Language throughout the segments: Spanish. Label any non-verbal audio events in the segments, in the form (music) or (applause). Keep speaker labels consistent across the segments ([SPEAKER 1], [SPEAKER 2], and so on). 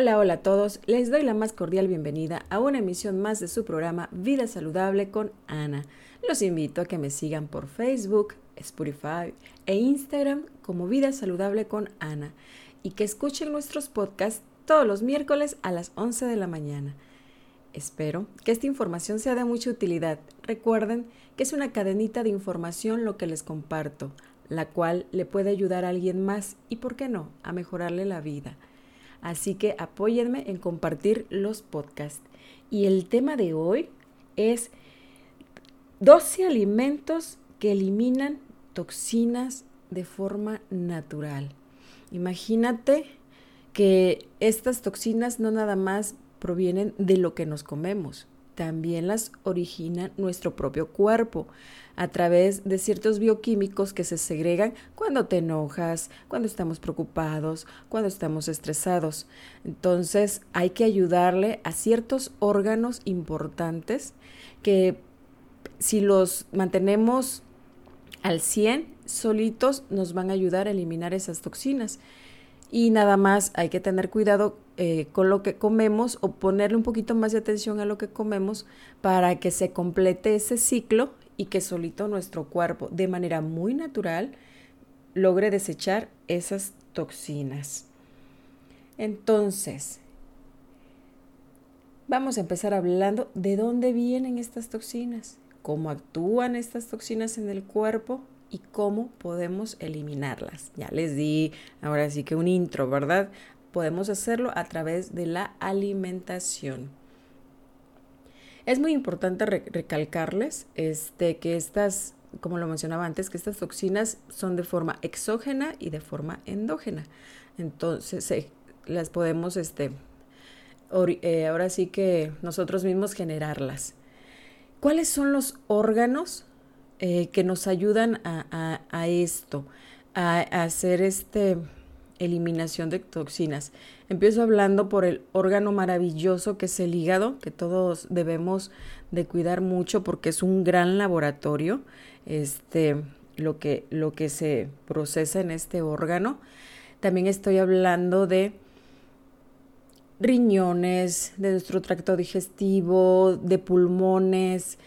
[SPEAKER 1] Hola, hola a todos. Les doy la más cordial bienvenida a una emisión más de su programa Vida Saludable con Ana. Los invito a que me sigan por Facebook, Spotify e Instagram como Vida Saludable con Ana y que escuchen nuestros podcasts todos los miércoles a las 11 de la mañana. Espero que esta información sea de mucha utilidad. Recuerden que es una cadenita de información lo que les comparto, la cual le puede ayudar a alguien más y, por qué no, a mejorarle la vida. Así que apóyenme en compartir los podcasts. Y el tema de hoy es 12 alimentos que eliminan toxinas de forma natural. Imagínate que estas toxinas no nada más provienen de lo que nos comemos, también las origina nuestro propio cuerpo a través de ciertos bioquímicos que se segregan cuando te enojas, cuando estamos preocupados, cuando estamos estresados. Entonces hay que ayudarle a ciertos órganos importantes que si los mantenemos al 100 solitos nos van a ayudar a eliminar esas toxinas. Y nada más hay que tener cuidado eh, con lo que comemos o ponerle un poquito más de atención a lo que comemos para que se complete ese ciclo y que solito nuestro cuerpo, de manera muy natural, logre desechar esas toxinas. Entonces, vamos a empezar hablando de dónde vienen estas toxinas, cómo actúan estas toxinas en el cuerpo y cómo podemos eliminarlas. Ya les di ahora sí que un intro, ¿verdad? Podemos hacerlo a través de la alimentación. Es muy importante recalcarles este, que estas, como lo mencionaba antes, que estas toxinas son de forma exógena y de forma endógena. Entonces, las podemos, este, eh, ahora sí que nosotros mismos generarlas. ¿Cuáles son los órganos eh, que nos ayudan a, esto? A, a hacer este, eliminación de toxinas. Empiezo hablando por el órgano maravilloso que es el hígado, que todos debemos de cuidar mucho porque es un gran laboratorio, este, lo que, lo que se procesa en este órgano. También estoy hablando de riñones, de nuestro tracto digestivo, de pulmones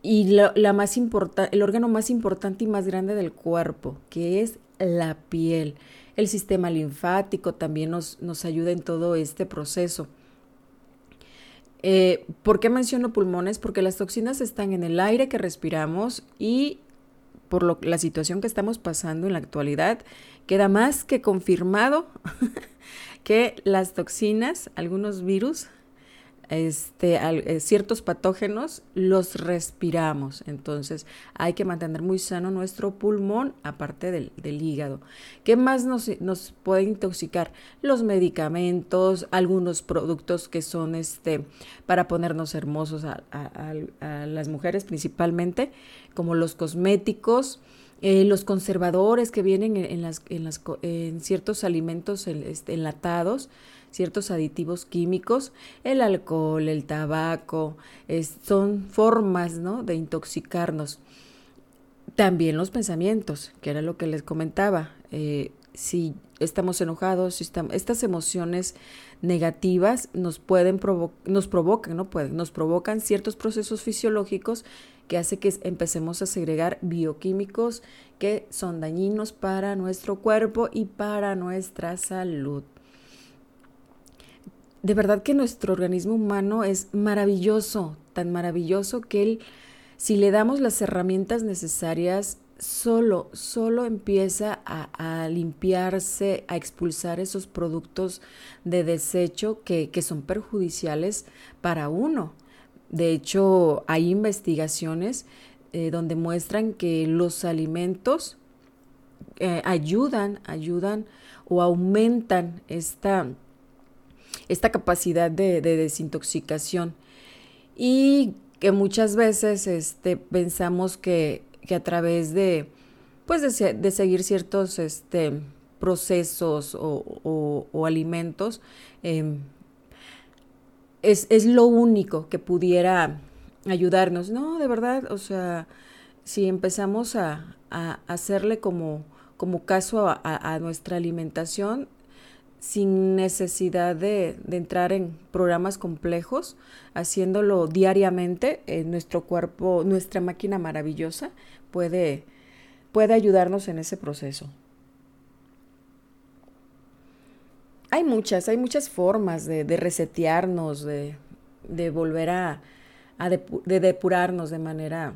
[SPEAKER 1] y la más el órgano más importante y más grande del cuerpo, que es la piel. El sistema linfático también nos, nos ayuda en todo este proceso. Eh, ¿Por qué menciono pulmones? Porque las toxinas están en el aire que respiramos y por lo, la situación que estamos pasando en la actualidad, queda más que confirmado (laughs) que las toxinas, algunos virus, este, eh, ciertos patógenos los respiramos. Entonces hay que mantener muy sano nuestro pulmón, aparte del, hígado. ¿Qué más nos, nos, puede intoxicar? Los medicamentos, algunos productos que son este, para ponernos hermosos a, las mujeres principalmente, como los cosméticos. Eh, los conservadores que vienen en, las, en, las, en ciertos alimentos este, enlatados, ciertos aditivos químicos, el alcohol, el tabaco, son formas ¿no? de intoxicarnos. También los pensamientos, que era lo que les comentaba. Eh, si estamos enojados, si estas emociones negativas nos pueden nos provocan, no pueden, nos provocan ciertos procesos fisiológicos que hace que empecemos a segregar bioquímicos que son dañinos para nuestro cuerpo y para nuestra salud de verdad que nuestro organismo humano es maravilloso, tan maravilloso que él, si le damos las herramientas necesarias, solo, solo empieza a, limpiarse, a expulsar esos productos de desecho que, son perjudiciales para uno. De hecho, hay investigaciones eh, donde muestran que los alimentos eh, ayudan, ayudan o aumentan esta esta capacidad de, desintoxicación y que muchas veces este, pensamos que, a través de, pues de, seguir ciertos este, procesos o, alimentos, em, es, lo único que pudiera ayudarnos. No, de verdad, o sea, si empezamos a, hacerle como, como caso a, nuestra alimentación, sin necesidad de, entrar en programas complejos, haciéndolo diariamente, en nuestro cuerpo, nuestra máquina maravillosa puede, puede ayudarnos en ese proceso. Hay muchas, hay muchas formas de, resetearnos, de, volver a, de depurarnos de manera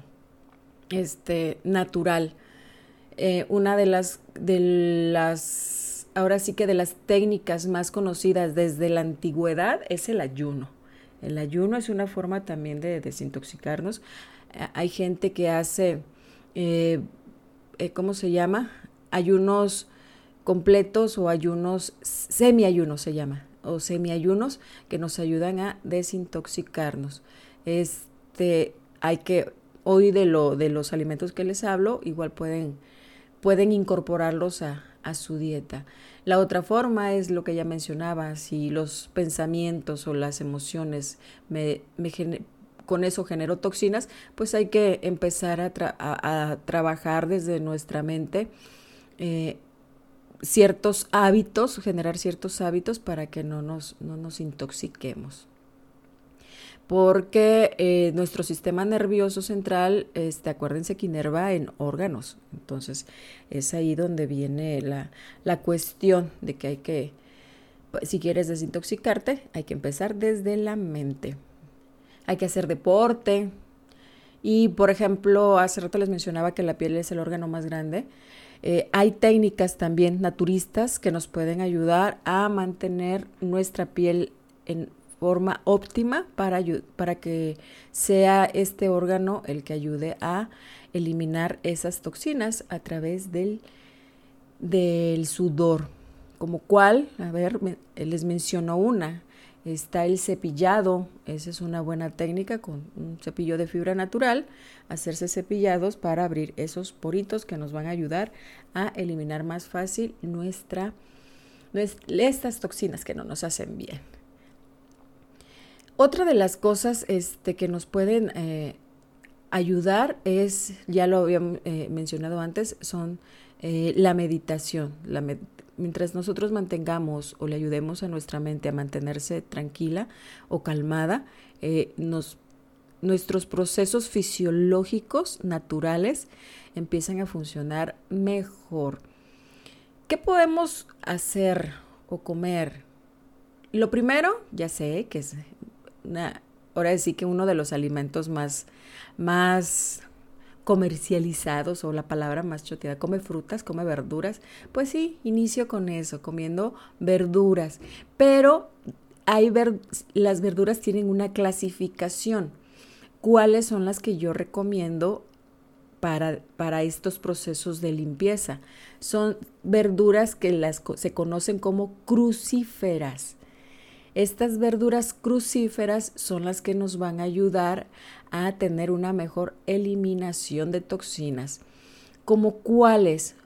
[SPEAKER 1] este, natural. Eh, una de las, de las, ahora sí que de las técnicas más conocidas desde la antigüedad es el ayuno. El ayuno es una forma también de desintoxicarnos. Eh, hay gente que hace, eh, ¿cómo se llama? Ayunos completos o ayunos, semiayunos se llama, o semiayunos que nos ayudan a desintoxicarnos. Este, hay que, hoy de, lo, de los alimentos que les hablo, igual pueden, pueden incorporarlos a, su dieta. La otra forma es lo que ya mencionaba, si los pensamientos o las emociones me, con eso genero toxinas, pues hay que empezar a, a, trabajar desde nuestra mente eh, ciertos hábitos, generar ciertos hábitos para que no nos, no nos intoxiquemos. Porque eh, nuestro sistema nervioso central, este, acuérdense que inerva en órganos. Entonces es ahí donde viene la, la cuestión de que hay que, pues, si quieres desintoxicarte, hay que empezar desde la mente. Hay que hacer deporte. Y por ejemplo, hace rato les mencionaba que la piel es el órgano más grande. Eh, hay técnicas también naturistas que nos pueden ayudar a mantener nuestra piel en forma óptima para, para que sea este órgano el que ayude a eliminar esas toxinas a través del, del sudor. Como cual, a ver, les menciono una, Está el cepillado, esa es una buena técnica con un cepillo de fibra natural, hacerse cepillados para abrir esos poritos que nos van a ayudar a eliminar más fácil nuestra, estas toxinas que no nos hacen bien. Otra de las cosas este, que nos pueden eh, ayudar es, ya lo había eh, mencionado antes, son eh, la meditación. Mientras nosotros mantengamos o le ayudemos a nuestra mente a mantenerse tranquila o calmada, eh, nuestros procesos fisiológicos naturales empiezan a funcionar mejor. ¿Qué podemos hacer o comer? Lo primero, ya sé que es ahora sí que uno de los alimentos más, más comercializados o la palabra más choteada, come frutas, come verduras, pues sí, inicio con eso, comiendo verduras, pero hay ver, las verduras tienen una clasificación. ¿Cuáles son las que yo recomiendo para, para, estos procesos de limpieza. Son verduras que las, se conocen como crucíferas. Estas verduras crucíferas son las que nos van a ayudar a tener una mejor eliminación de toxinas. ¿Como cuáles?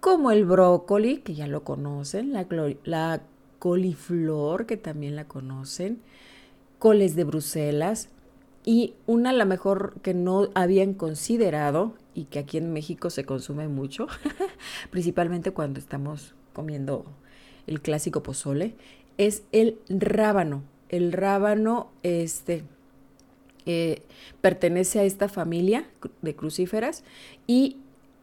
[SPEAKER 1] Como el brócoli, que ya lo conocen, la, la coliflor, que también la conocen, coles de Bruselas, y una la mejor que no habían considerado y que aquí en México se consume mucho, (laughs) principalmente cuando estamos comiendo el clásico pozole, es el rábano. El rábano este, eh, pertenece a esta familia de crucíferas y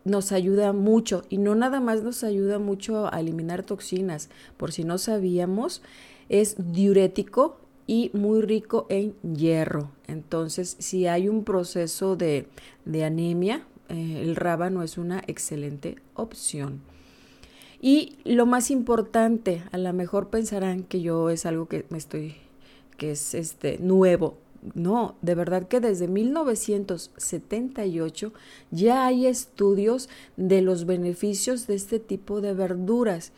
[SPEAKER 1] nos ayuda mucho y no nada más nos ayuda mucho a eliminar toxinas, por si no sabíamos, es diurético y muy rico en hierro. Entonces, si hay un proceso de, anemia, eh, el rábano es una excelente opción. Y lo más importante, a lo mejor pensarán que yo es algo que me estoy, que es este nuevo. No, de verdad que desde 1978 ya hay estudios de los beneficios de este tipo de verduras.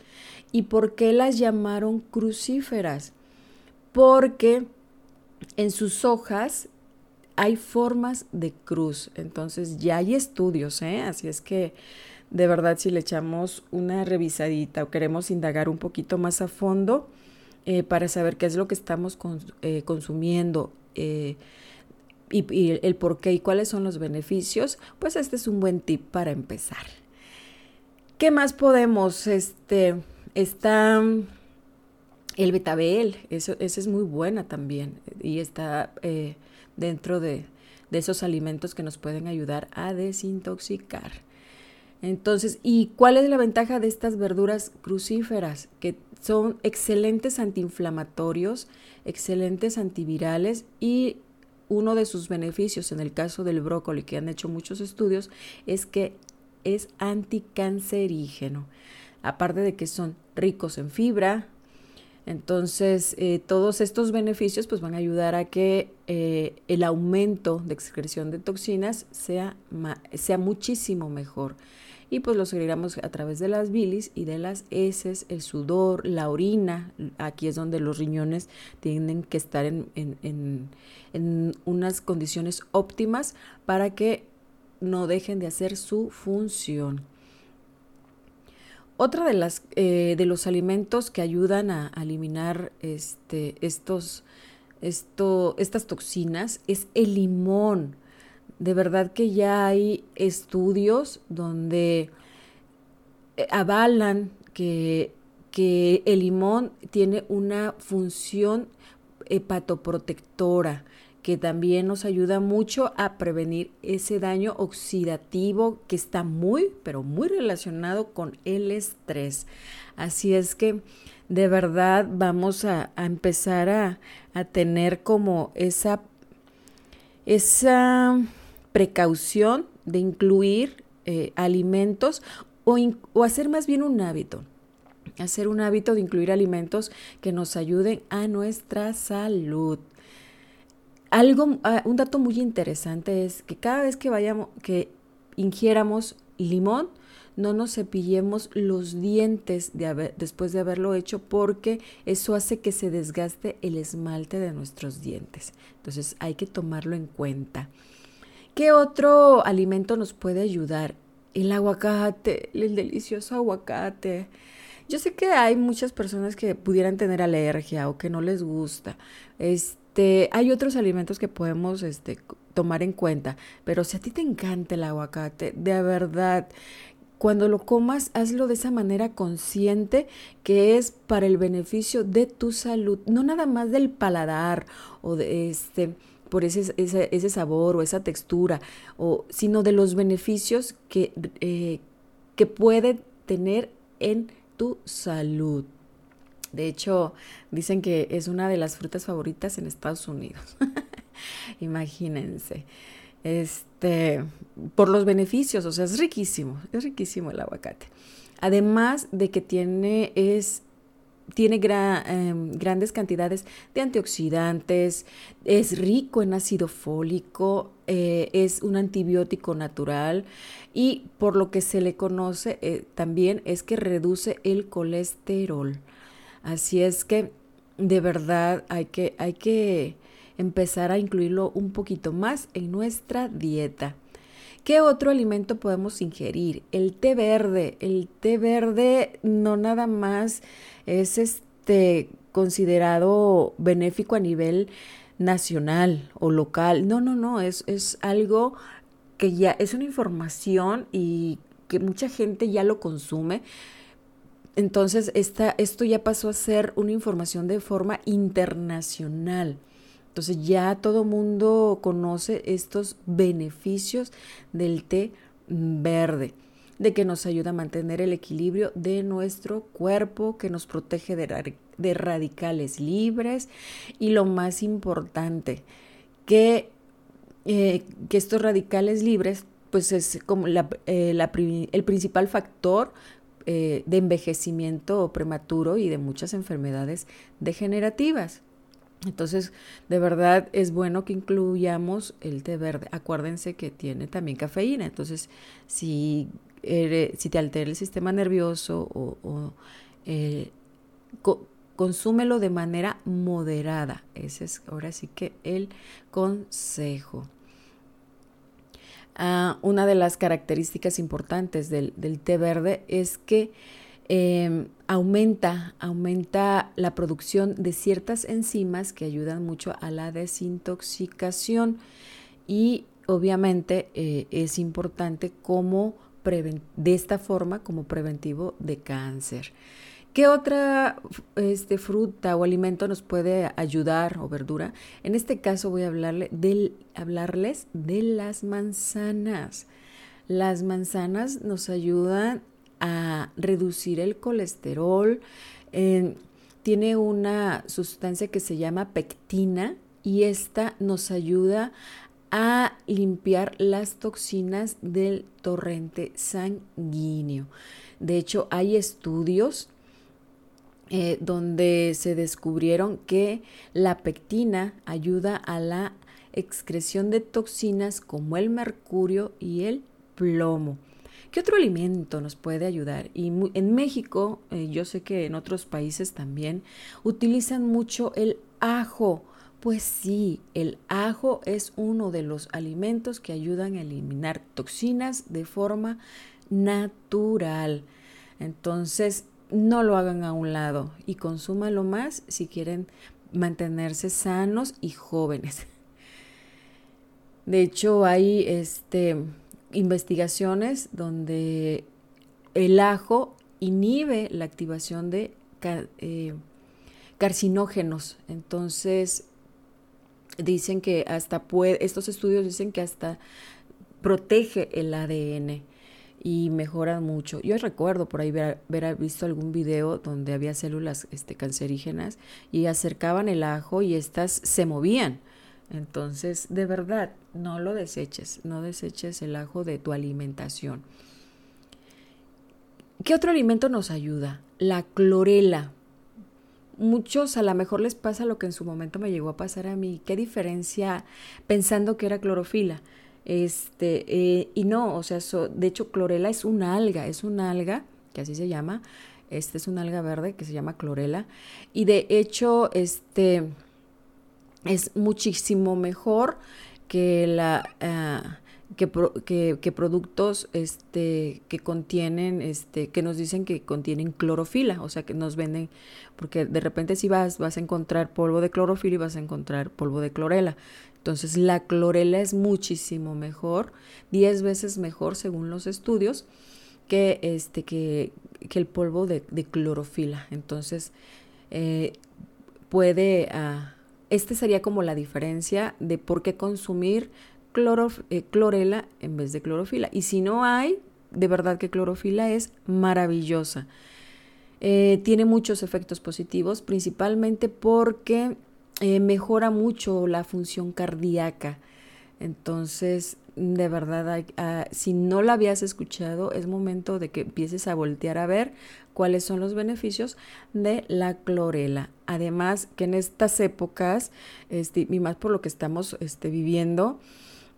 [SPEAKER 1] ¿Y por qué las llamaron crucíferas? Porque en sus hojas hay formas de cruz. Entonces ya hay estudios, ¿eh? Así es que de verdad si le echamos una revisadita o queremos indagar un poquito más a fondo eh, para saber qué es lo que estamos eh, consumiendo eh, y, el por qué y cuáles son los beneficios, pues este es un buen tip para empezar. ¿Qué más podemos este, está el betabel, eso, esa es muy buena también y está dentro de, de esos alimentos que nos pueden ayudar a desintoxicar. Entonces, ¿y cuál es la ventaja de estas verduras crucíferas? Que son excelentes antiinflamatorios, excelentes antivirales y uno de sus beneficios en el caso del brócoli, que han hecho muchos estudios, es que es anticancerígeno. Aparte de que son ricos en fibra, entonces eh, todos estos beneficios pues van a ayudar a que eh, el aumento de excreción de toxinas sea, sea muchísimo mejor y pues lo seguiremos a través de las bilis y de las heces, el sudor, la orina. Aquí es donde los riñones tienen que estar en, en, en, unas condiciones óptimas para que no dejen de hacer su función. Otra de las eh, de los alimentos que ayudan a, eliminar este, estos, esto, estas toxinas es el limón de verdad que ya hay estudios donde eh, avalan que, que el limón tiene una función hepatoprotectora que también nos ayuda mucho a prevenir ese daño oxidativo que está muy, pero muy relacionado con el estrés. Así es que de verdad vamos a, empezar a, a, tener como esa, esa precaución de incluir eh, alimentos o, hacer más bien un hábito hacer un hábito de incluir alimentos que nos ayuden a nuestra salud. Algo, ah, un dato muy interesante es que cada vez que vayamos, que ingiéramos limón, no nos cepillemos los dientes de después de haberlo hecho porque eso hace que se desgaste el esmalte de nuestros dientes. Entonces hay que tomarlo en cuenta. ¿Qué otro alimento nos puede ayudar? El aguacate, el delicioso aguacate. Yo sé que hay muchas personas que pudieran tener alergia o que no les gusta. Este, hay otros alimentos que podemos este, tomar en cuenta, pero si a ti te encanta el aguacate, de verdad, cuando lo comas, hazlo de esa manera consciente que es para el beneficio de tu salud, no nada más del paladar o de este por ese, ese, sabor o esa textura, o, sino de los beneficios que, eh, que puede tener en tu salud. De hecho, dicen que es una de las frutas favoritas en Estados Unidos. (laughs) Imagínense. Este, por los beneficios, o sea, es riquísimo, es riquísimo el aguacate. Además de que tiene es tiene em, grandes cantidades de antioxidantes, es rico en ácido fólico, eh, es un antibiótico natural y por lo que se le conoce eh, también es que reduce el colesterol. Así es que de verdad hay que, hay que empezar a incluirlo un poquito más en nuestra dieta. ¿Qué otro alimento podemos ingerir? El té verde. El té verde no nada más es este considerado benéfico a nivel nacional o local. No, no, no, es, es algo que ya es una información y que mucha gente ya lo consume. Entonces, esta, esto ya pasó a ser una información de forma internacional. Entonces ya todo mundo conoce estos beneficios del té verde, de que nos ayuda a mantener el equilibrio de nuestro cuerpo, que nos protege de, radicales libres y lo más importante, que, eh, que estos radicales libres pues es como eh, el principal factor eh, de envejecimiento prematuro y de muchas enfermedades degenerativas. Entonces, de verdad es bueno que incluyamos el té verde. Acuérdense que tiene también cafeína. Entonces, si, si te altera el sistema nervioso o, eh, consúmelo de manera moderada. Ese es ahora sí que el consejo. Ah, una de las características importantes del, del té verde es que Em, aumenta, aumenta la producción de ciertas enzimas que ayudan mucho a la desintoxicación y obviamente eh, es importante como de esta forma como preventivo de cáncer. ¿Qué otra este, fruta o alimento nos puede ayudar o verdura? En este caso voy a hablarle del, hablarles de las manzanas. Las manzanas nos ayudan a reducir el colesterol. tiene una sustancia que se llama pectina y esta nos ayuda a limpiar las toxinas del torrente sanguíneo. De hecho, hay estudios eh, donde se descubrieron que la pectina ayuda a la excreción de toxinas como el mercurio y el plomo. ¿Qué otro alimento nos puede ayudar? Y en México, eh, yo sé que en otros países también, utilizan mucho el ajo. Pues sí, el ajo es uno de los alimentos que ayudan a eliminar toxinas de forma natural. Entonces, no lo hagan a un lado y consúmalo más si quieren mantenerse sanos y jóvenes. De hecho, hay este, investigaciones donde el ajo inhibe la activación de eh, carcinógenos. Entonces, dicen que hasta puede, estos estudios dicen que hasta protege el ADN y mejora mucho. Yo recuerdo por ahí haber, visto algún video donde había células este, cancerígenas y acercaban el ajo y estas se movían. Entonces, de verdad, no lo deseches, no deseches el ajo de tu alimentación. ¿Qué otro alimento nos ayuda? La clorela. Muchos a lo mejor les pasa lo que en su momento me llegó a pasar a mí. ¿Qué diferencia pensando que era clorofila? Este, eh, y no, o sea, de hecho, clorela es una alga, es una alga, que así se llama. Este es una alga verde que se llama clorela. Y de hecho, este es muchísimo mejor que la ah, que, que, productos este que contienen este que nos dicen que contienen clorofila o sea que nos venden porque de repente si vas vas a encontrar polvo de clorofila y vas a encontrar polvo de clorela. Entonces la clorela es muchísimo mejor 10 veces mejor según los estudios que este que, que el polvo de, clorofila. Entonces eh, puede uh, esta sería como la diferencia de por qué consumir eh, clorela en vez de clorofila. Y si no hay, de verdad que clorofila es maravillosa. Eh, tiene muchos efectos positivos, principalmente porque eh, mejora mucho la función cardíaca. Entonces, de verdad, ah, si no la habías escuchado, es momento de que empieces a voltear a ver cuáles son los beneficios de la clorela. Además, que en estas épocas, este, y más por lo que estamos este, viviendo,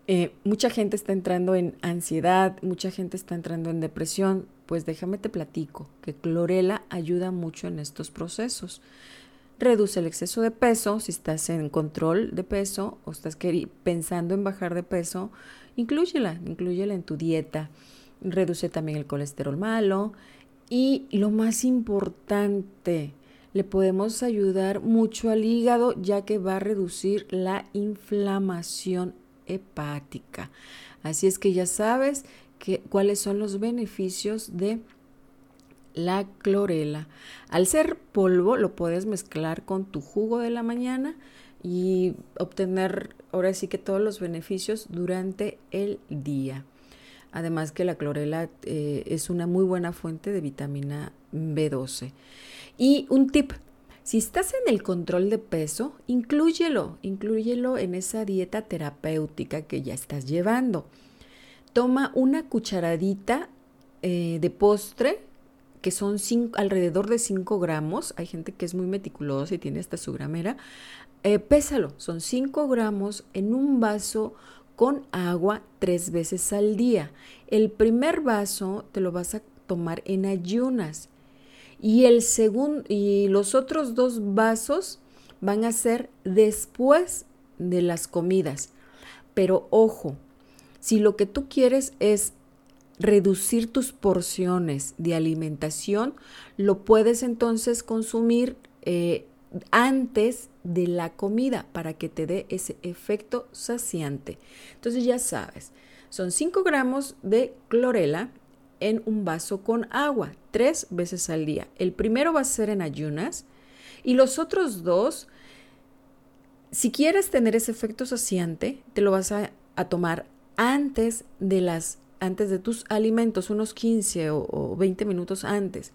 [SPEAKER 1] eh, mucha gente está entrando en ansiedad, mucha gente está entrando en depresión. Pues déjame te platico que clorela ayuda mucho en estos procesos reduce el exceso de peso, si estás en control de peso o estás pensando en bajar de peso, inclúyela, inclúyela en tu dieta. Reduce también el colesterol malo y lo más importante, le podemos ayudar mucho al hígado ya que va a reducir la inflamación hepática. Así es que ya sabes que, cuáles son los beneficios de la clorela. Al ser polvo lo puedes mezclar con tu jugo de la mañana y obtener ahora sí que todos los beneficios durante el día. Además que la clorela eh, es una muy buena fuente de vitamina B12. Y un tip, si estás en el control de peso, inclúyelo, inclúyelo en esa dieta terapéutica que ya estás llevando. Toma una cucharadita eh, de postre que son alrededor de 5 gramos. Hay gente que es muy meticulosa y tiene hasta su gramera. Eh, pésalo, son 5 gramos en un vaso con agua tres veces al día. El primer vaso te lo vas a tomar en ayunas y el segundo y los otros dos vasos van a ser después de las comidas. Pero ojo, si lo que tú quieres es reducir tus porciones de alimentación, lo puedes entonces consumir eh, antes de la comida para que te dé ese efecto saciante. Entonces ya sabes, son 5 gramos de clorela en un vaso con agua tres veces al día. El primero va a ser en ayunas y los otros dos, si quieres tener ese efecto saciante, te lo vas a, tomar antes de las antes de tus alimentos, unos 15 o, o 20 minutos antes.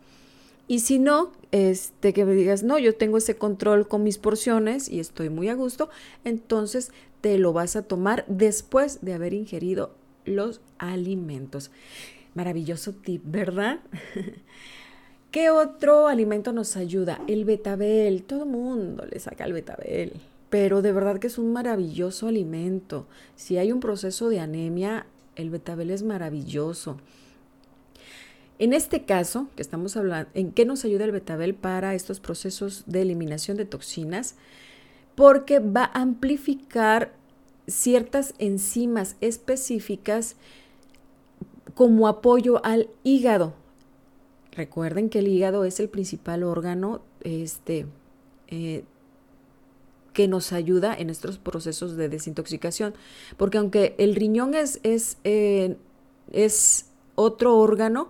[SPEAKER 1] Y si no, este, que me digas, no, yo tengo ese control con mis porciones y estoy muy a gusto, entonces te lo vas a tomar después de haber ingerido los alimentos. Maravilloso tip, ¿verdad? (laughs) ¿Qué otro alimento nos ayuda? El betabel. Todo mundo le saca el betabel, pero de verdad que es un maravilloso alimento. Si hay un proceso de anemia, el betabel es maravilloso. En este caso, que estamos hablando, ¿en qué nos ayuda el betabel para estos procesos de eliminación de toxinas? Porque va a amplificar ciertas enzimas específicas como apoyo al hígado. Recuerden que el hígado es el principal órgano este, eh, que nos ayuda en estos procesos de desintoxicación, porque aunque el riñón es, es, eh, es otro órgano,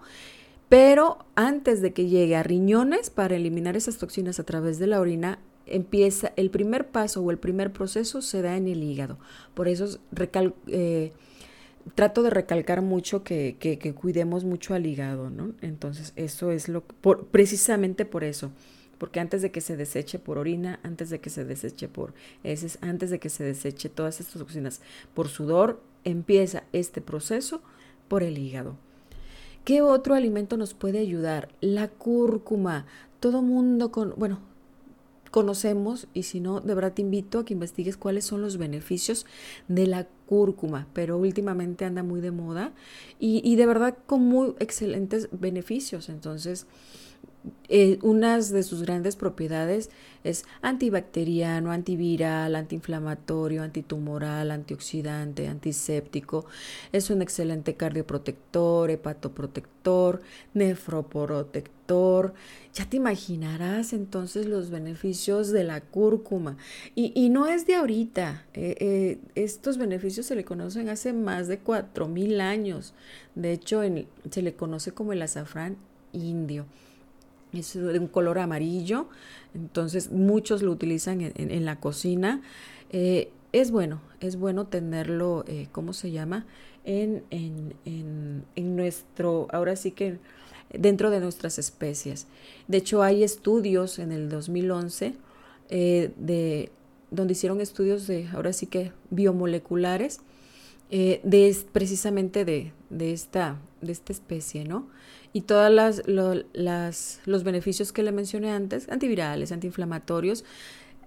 [SPEAKER 1] pero antes de que llegue a riñones para eliminar esas toxinas a través de la orina, empieza el primer paso o el primer proceso se da en el hígado. Por eso eh, trato de recalcar mucho que, cuidemos mucho al hígado, ¿no? Entonces, eso es lo por, precisamente por eso. Porque antes de que se deseche por orina, antes de que se deseche por heces, antes de que se deseche todas estas toxinas por sudor, empieza este proceso por el hígado. ¿Qué otro alimento nos puede ayudar? La cúrcuma. Todo mundo con, bueno, conocemos y si no, de verdad te invito a que investigues cuáles son los beneficios de la cúrcuma, pero últimamente anda muy de moda y, y de verdad con muy excelentes beneficios. Entonces, eh, unas de sus grandes propiedades es antibacteriano, antiviral, antiinflamatorio, antitumoral, antioxidante, antiséptico. Es un excelente cardioprotector, hepatoprotector, nefroprotector. Ya te imaginarás entonces los beneficios de la cúrcuma. Y, no es de ahorita. Eh, eh, estos beneficios se le conocen hace más de 4.000 años. De hecho, se le conoce como el azafrán indio es de un color amarillo, entonces muchos lo utilizan en, la cocina. Eh, es bueno, es bueno tenerlo, eh, ¿cómo se llama? En, en, nuestro, ahora sí que dentro de nuestras especies. De hecho, hay estudios en el 2011 eh, de, donde hicieron estudios de, ahora sí que biomoleculares, de, precisamente de, de, esta, de esta especie, ¿no? y todos las, los beneficios que le mencioné antes, antivirales, antiinflamatorios,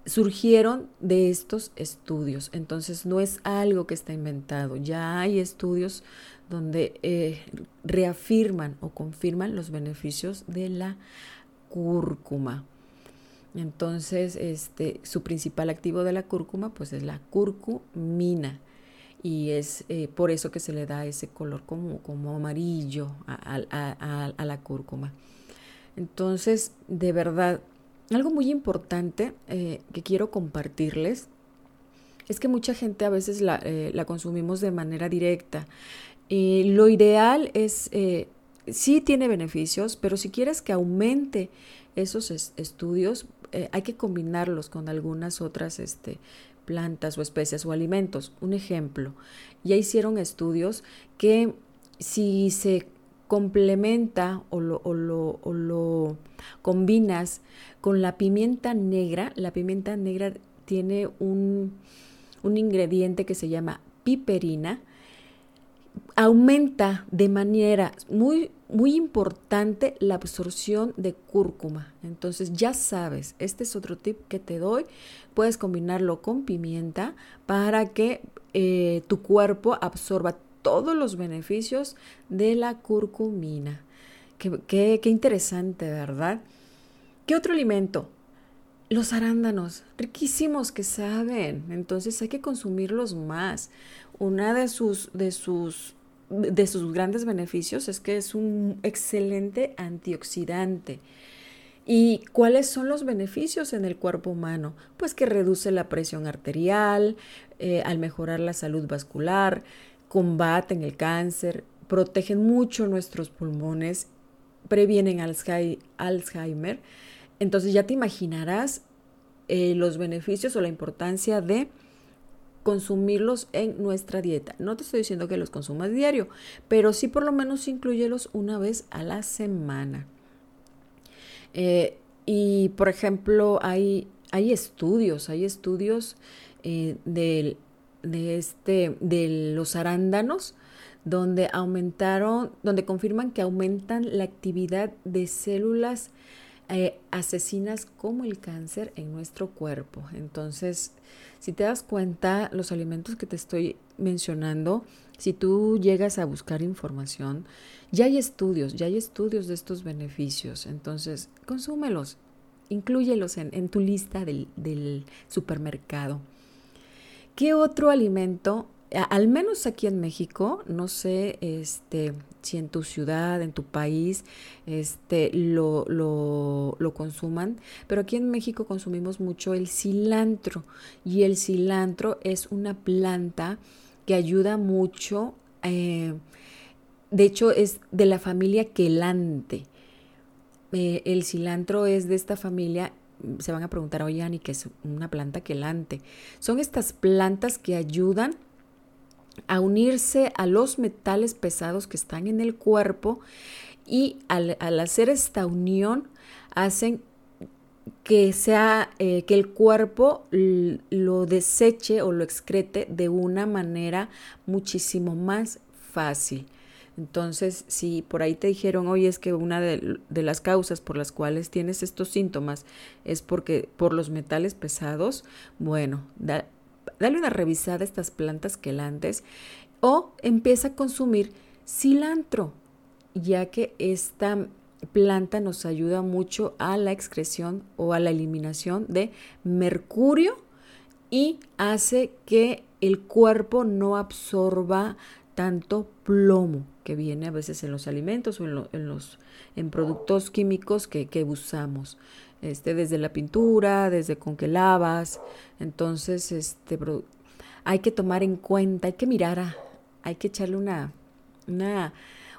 [SPEAKER 1] surgieron de estos estudios. Entonces no es algo que está inventado, ya hay estudios donde eh, reafirman o confirman los beneficios de la cúrcuma. Entonces, este, su principal activo de la cúrcuma, pues es la curcumina y es eh, por eso que se le da ese color como, como amarillo a, la cúrcuma. Entonces, de verdad, algo muy importante eh, que quiero compartirles es que mucha gente a veces la, eh, consumimos de manera directa. lo ideal es, sí tiene beneficios, pero si quieres que aumente esos estudios, hay que combinarlos con algunas otras este, plantas o especies o alimentos. Un ejemplo, ya hicieron estudios que si se complementa o lo, o lo, o lo combinas con la pimienta negra, la pimienta negra tiene un, un ingrediente que se llama piperina, aumenta de manera muy, muy importante la absorción de cúrcuma. Entonces ya sabes, este es otro tip que te doy. Puedes combinarlo con pimienta para que eh, tu cuerpo absorba todos los beneficios de la curcumina. Qué, qué, qué interesante, ¿verdad? ¿Qué otro alimento? Los arándanos, riquísimos que saben, entonces hay que consumirlos más. Una de sus, de sus de sus grandes beneficios es que es un excelente antioxidante. ¿Y cuáles son los beneficios en el cuerpo humano? Pues que reduce la presión arterial, eh, al mejorar la salud vascular, combaten el cáncer, protegen mucho nuestros pulmones, previenen Alzheimer. Entonces ya te imaginarás eh, los beneficios o la importancia de consumirlos en nuestra dieta. No te estoy diciendo que los consumas diario, pero sí por lo menos incluyelos una vez a la semana. Eh, y por ejemplo, hay, hay estudios, hay estudios eh, de, este, de los arándanos donde aumentaron, donde confirman que aumentan la actividad de células eh, asesinas como el cáncer en nuestro cuerpo. Entonces, si te das cuenta, los alimentos que te estoy mencionando, si tú llegas a buscar información, ya hay estudios, ya hay estudios de estos beneficios. Entonces, consúmelos, incluyelos en, tu lista del, del supermercado. ¿Qué otro alimento al menos aquí en México, no sé este, si en tu ciudad, en tu país, este, lo, lo, lo, consuman, pero aquí en México consumimos mucho el cilantro y el cilantro es una planta que ayuda mucho, eh, de hecho es de la familia quelante. Eh, el cilantro es de esta familia se van a preguntar, oye, Ani, ¿qué es una planta quelante? Son estas plantas que ayudan a unirse a los metales pesados que están en el cuerpo y al, hacer esta unión hacen que sea eh, que el cuerpo lo deseche o lo excrete de una manera muchísimo más fácil. Entonces, si por ahí te dijeron, oye, es que una de, las causas por las cuales tienes estos síntomas es porque por los metales pesados, bueno, da, dale una revisada a estas plantas quelantes o empieza a consumir cilantro, ya que esta planta nos ayuda mucho a la excreción o a la eliminación de mercurio y hace que el cuerpo no absorba tanto plomo que viene a veces en los alimentos o en, los en productos químicos que, que usamos este, desde la pintura, desde con que lavas. Entonces, este, hay que tomar en cuenta, hay que mirar, hay que echarle una, una,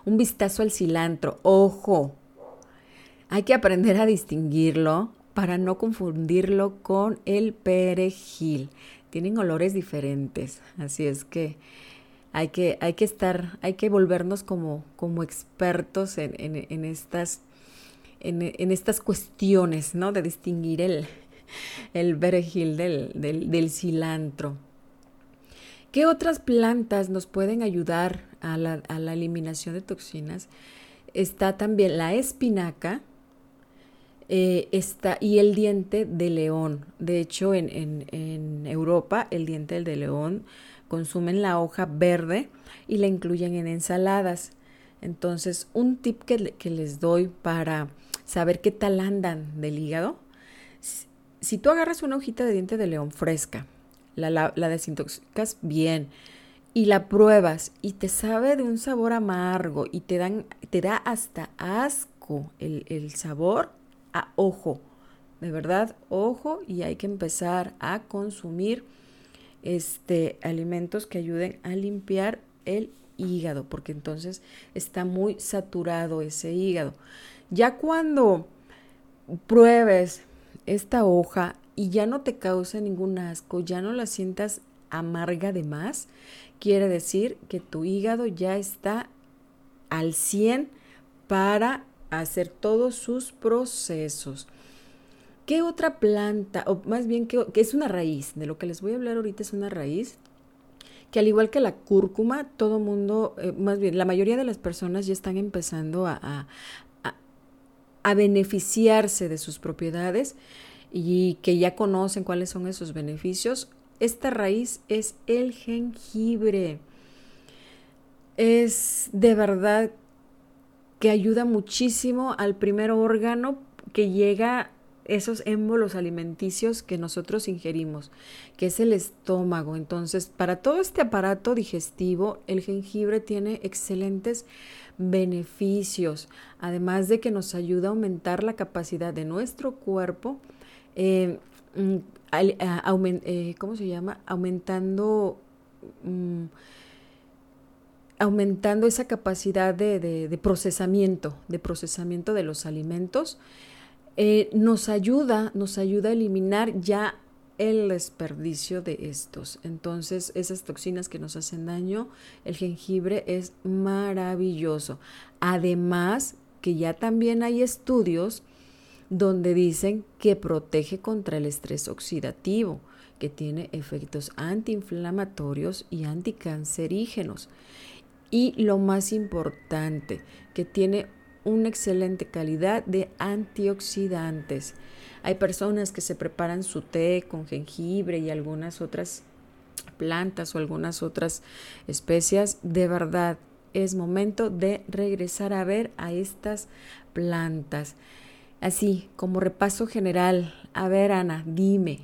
[SPEAKER 1] un vistazo al cilantro. Ojo, hay que aprender a distinguirlo para no confundirlo con el perejil. Tienen olores diferentes, así es que hay que, hay que estar, hay que volvernos como, como expertos en, en estas en, estas cuestiones, ¿no? De distinguir el, el perejil del, del, cilantro. ¿Qué otras plantas nos pueden ayudar a la, a la, eliminación de toxinas? Está también la espinaca eh, está, y el diente de león. De hecho, en, en, en, Europa el diente de león consumen la hoja verde y la incluyen en ensaladas. Entonces, un tip que, que les doy para saber qué tal andan del hígado. Si tú agarras una hojita de diente de león fresca, la, la, desintoxicas bien y la pruebas y te sabe de un sabor amargo y te, dan, te da hasta asco el, el sabor, a ojo, de verdad, ojo y hay que empezar a consumir este, alimentos que ayuden a limpiar el hígado, porque entonces está muy saturado ese hígado. Ya cuando pruebes esta hoja y ya no te causa ningún asco, ya no la sientas amarga de más, quiere decir que tu hígado ya está al 100 para hacer todos sus procesos. ¿Qué otra planta, o más bien que, es una raíz, de lo que les voy a hablar ahorita es una raíz, que al igual que la cúrcuma, todo mundo, eh, más bien la mayoría de las personas ya están empezando a beneficiarse de sus propiedades y que ya conocen cuáles son esos beneficios, esta raíz es el jengibre. Es de verdad que ayuda muchísimo al primer órgano que llega esos émbolos alimenticios que nosotros ingerimos, que es el estómago. Entonces, para todo este aparato digestivo, el jengibre tiene excelentes beneficios, además de que nos ayuda a aumentar la capacidad de nuestro cuerpo, eh, mm, eh, ¿cómo se llama? Aumentando... Mm, aumentando esa capacidad de, procesamiento, de procesamiento de los alimentos, eh, nos ayuda, nos ayuda a eliminar ya el desperdicio de estos. Entonces, esas toxinas que nos hacen daño, el jengibre es maravilloso. Además, que ya también hay estudios donde dicen que protege contra el estrés oxidativo, que tiene efectos antiinflamatorios y anticancerígenos. Y lo más importante, que tiene una excelente calidad de antioxidantes. Hay personas que se preparan su té con jengibre y algunas otras plantas o algunas otras especias. De verdad, es momento de regresar a ver a estas plantas. Así, como repaso general, a ver Ana, dime,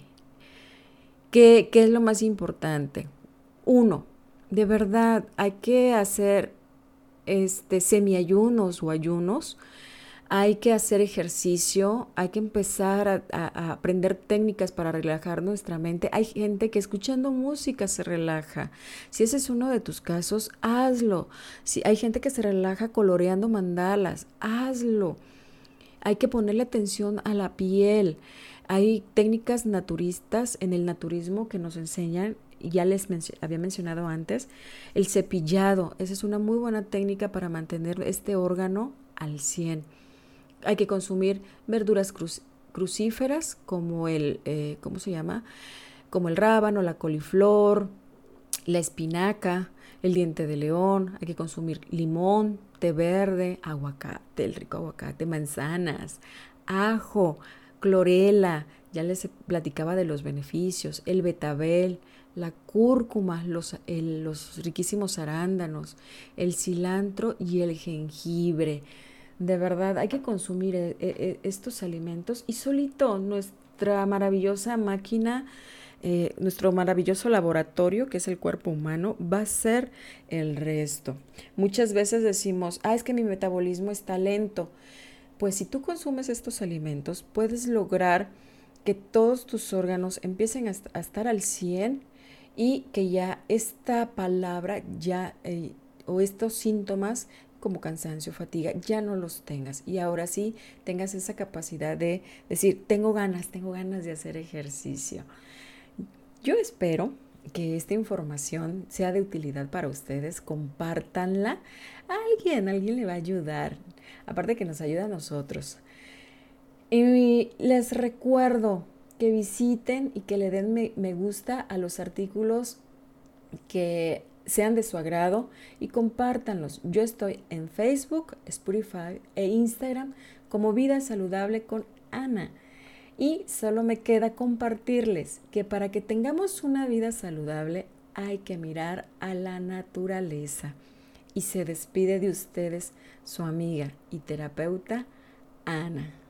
[SPEAKER 1] ¿qué, qué es lo más importante? Uno, de verdad hay que hacer este semiayunos o ayunos hay que hacer ejercicio, hay que empezar a, aprender técnicas para relajar nuestra mente. Hay gente que escuchando música se relaja. Si ese es uno de tus casos, hazlo. Si hay gente que se relaja coloreando mandalas, hazlo. Hay que ponerle atención a la piel. Hay técnicas naturistas en el naturismo que nos enseñan ya les había mencionado antes, el cepillado. Esa es una muy buena técnica para mantener este órgano al 100 hay que consumir verduras crucíferas como el, eh, ¿cómo se llama? Como el rábano, la coliflor, la espinaca, el diente de león, hay que consumir limón, té verde, aguacate, el rico aguacate, manzanas, ajo, clorela, ya les platicaba de los beneficios, el betabel, la cúrcuma, los, los riquísimos arándanos, el cilantro y el jengibre. De verdad, hay que consumir eh, eh, estos alimentos y solito nuestra maravillosa máquina, eh, nuestro maravilloso laboratorio, que es el cuerpo humano, va a ser el resto. Muchas veces decimos, ah, es que mi metabolismo está lento. Pues si tú consumes estos alimentos, puedes lograr que todos tus órganos empiecen a, estar al 100 y que ya esta palabra ya o estos síntomas como cansancio, fatiga, ya no los tengas y ahora sí tengas esa capacidad de decir, tengo ganas, tengo ganas de hacer ejercicio. Yo espero que esta información sea de utilidad para ustedes, compártanla. alguien, alguien le va a ayudar, aparte que nos ayuda a nosotros. Y les recuerdo que visiten y que le den me gusta a los artículos que sean de su agrado y compártanlos. Yo estoy en Facebook, Spotify e Instagram como Vida Saludable con Ana. Y solo me queda compartirles que para que tengamos una vida saludable hay que mirar a la naturaleza. Y se despide de ustedes su amiga y terapeuta Ana.